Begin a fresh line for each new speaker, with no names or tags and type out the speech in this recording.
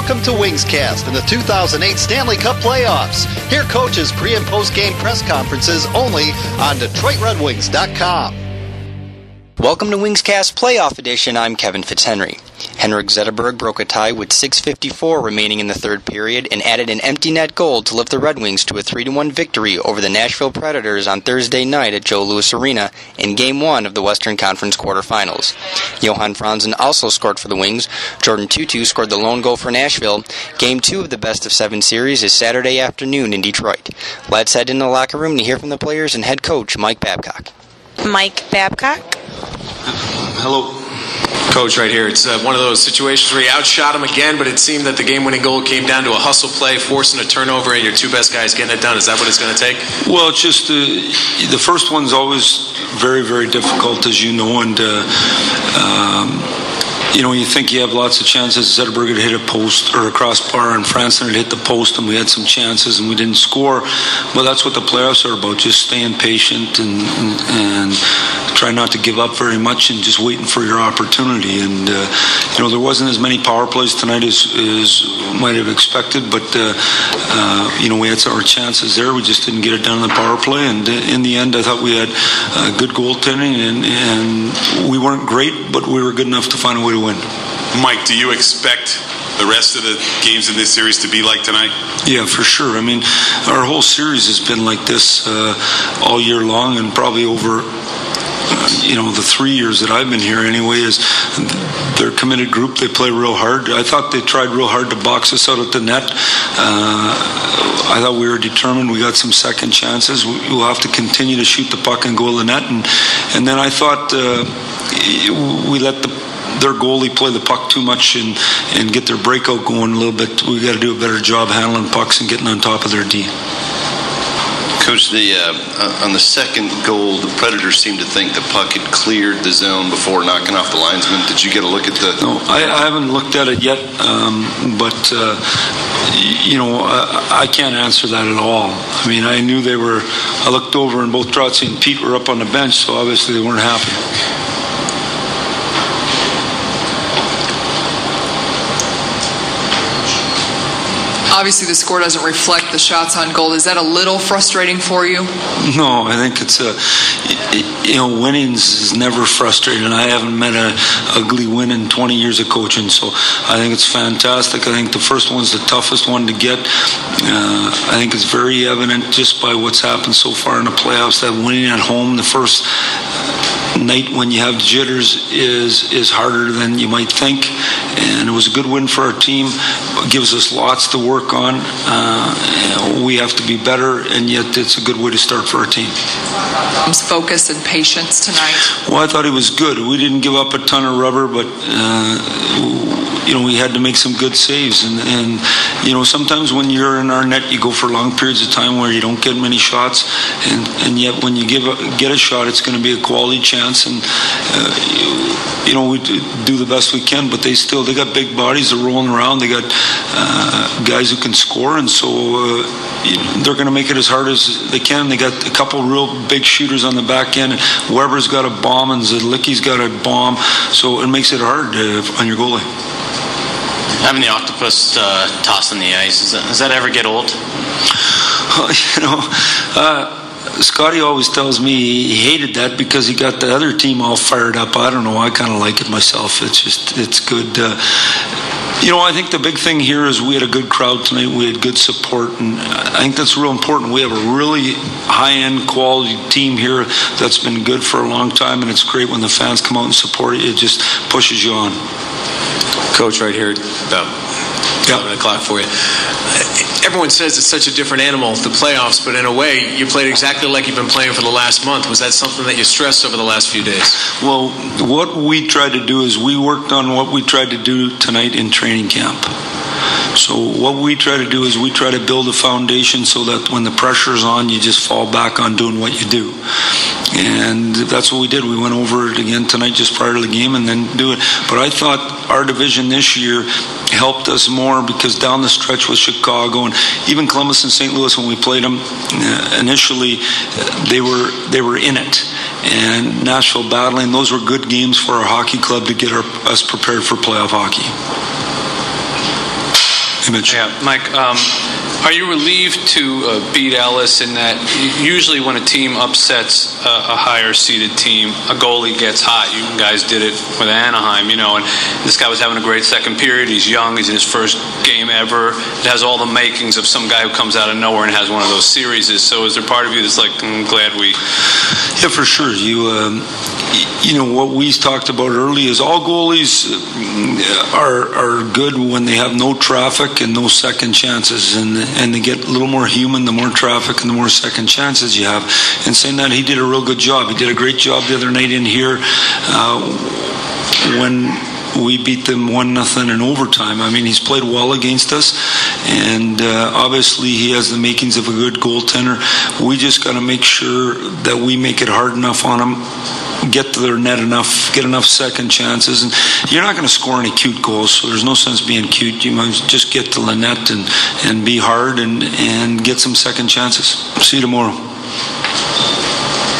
Welcome to Wingscast and the 2008 Stanley Cup playoffs. Hear coaches' pre and post game press conferences only on DetroitRedWings.com.
Welcome to Wingscast Playoff Edition. I'm Kevin Fitzhenry. Henrik Zetterberg broke a tie with 6.54 remaining in the third period and added an empty net goal to lift the Red Wings to a 3-1 victory over the Nashville Predators on Thursday night at Joe Louis Arena in Game 1 of the Western Conference quarterfinals. Johan Franzen also scored for the Wings. Jordan Tootoo scored the lone goal for Nashville. Game 2 of the best of 7 series is Saturday afternoon in Detroit. Let's head into the locker room to hear from the players and head coach Mike Babcock.
Mike Babcock.
Hello, coach, right here. It's uh, one of those situations where you outshot him again, but it seemed that the game-winning goal came down to a hustle play, forcing a turnover, and your two best guys getting it done. Is that what it's going to take?
Well, it's just uh, the first one's always very, very difficult, as you know, and. Uh, um, you know, you think you have lots of chances. Zetterberg had hit a post or a crossbar, and Franzen had hit the post, and we had some chances, and we didn't score. But that's what the playoffs are about: just staying patient and and, and try not to give up very much, and just waiting for your opportunity. And uh, you know, there wasn't as many power plays tonight as, as might have expected, but uh, uh, you know, we had our chances there. We just didn't get it done in the power play, and in the end, I thought we had uh, good goaltending, and, and we weren't great, but we were good enough to find a way to win.
Mike, do you expect the rest of the games in this series to be like tonight?
Yeah, for sure. I mean, our whole series has been like this uh, all year long, and probably over you know the three years that I've been here anyway is they're a committed group. They play real hard. I thought they tried real hard to box us out at the net. Uh, I thought we were determined. We got some second chances. We'll have to continue to shoot the puck and go to the net. And and then I thought uh, we let the their goalie play the puck too much and, and get their breakout going a little bit. We got to do a better job handling pucks and getting on top of their D.
Coach, the uh, uh, on the second goal, the Predators seemed to think the puck had cleared the zone before knocking off the linesman. Did you get a look at the?
No, I, I haven't looked at it yet, um, but uh, you know, I, I, can't answer that at all. I mean, I knew they were. I looked over, and both Trotzy and Pete were up on the bench, so obviously they weren't happy.
Obviously the score doesn't reflect the shots on goal. Is that a little frustrating for you?
No, I think it's a you know winnings is never frustrating. I haven't met a ugly win in 20 years of coaching, so I think it's fantastic. I think the first one's the toughest one to get. Uh, I think it's very evident just by what's happened so far in the playoffs that winning at home the first night when you have jitters is is harder than you might think, and it was a good win for our team. It gives us lots to work on. Uh, we have to be better, and yet it's a good way to start for our team.
Focus and patience tonight.
Well, I thought he was good. We didn't give up a ton of rubber, but uh, you know we had to make some good saves, and, and you know sometimes when you're in our net, you go for long periods of time where you don't get many shots, and, and yet when you give a, get a shot, it's going to be a quality chance and uh, you, know we do the best we can. But they still they got big bodies. They're rolling around. They got uh, guys who can score, and so uh, they're going to make it as hard as they can. They got a couple real big shooters on the back end. Weber's got a bomb, and Zidlicky's got a bomb, so it makes it hard uh, on your goalie.
Having the octopus uh, toss on the ice, does that, does that ever get old?
you know, uh, Scotty always tells me he hated that because he got the other team all fired up. I don't know. I kind of like it myself. It's just it's good. Uh, you know, I think the big thing here is we had a good crowd tonight. We had good support, and I think that's real important. We have a really high-end quality team here that's been good for a long time, and it's great when the fans come out and support it. It just pushes you on.
Coach, right here, about 11 o'clock for you everyone says it's such a different animal, the playoffs, but in a way, you played exactly like you've been playing for the last month. Was that something that you stressed over the last few days?
Well, what we tried to do is we worked on what we tried to do tonight in training camp. So what we try to do is we try to build a foundation so that when the pressure is on, you just fall back on doing what you do. And that's what we did. We went over it again tonight just prior to the game and then do it. But I thought our division this year helped us more because down the stretch with Chicago and even Columbus and St. Louis when we played them uh, initially, they were they were in it. And Nashville battling, those were good games for our hockey club to get our, us prepared for playoff hockey.
Yeah, Mike. Um, are you relieved to uh, beat Ellis in that usually when a team upsets a, a higher seeded team, a goalie gets hot. You guys did it with Anaheim, you know, and this guy was having a great second period. He's young. He's in his first game ever. It has all the makings of some guy who comes out of nowhere and has one of those series. So is there part of you that's like, I'm glad we?
Yeah, for sure. You, um, you know, what we talked about early is all goalies uh, are are good when they have no traffic and no second chances, and and they get a little more human the more traffic and the more second chances you have. And saying that, he did a real good job. He did a great job the other night in here uh, when we beat them one nothing in overtime. I mean, he's played well against us, and uh, obviously he has the makings of a good goaltender. We just got to make sure that we make it hard enough on him. Get to their net enough, get enough second chances, and you're not going to score any cute goals. So there's no sense being cute. You might just get to the net and, and be hard and, and get some second chances. See you tomorrow.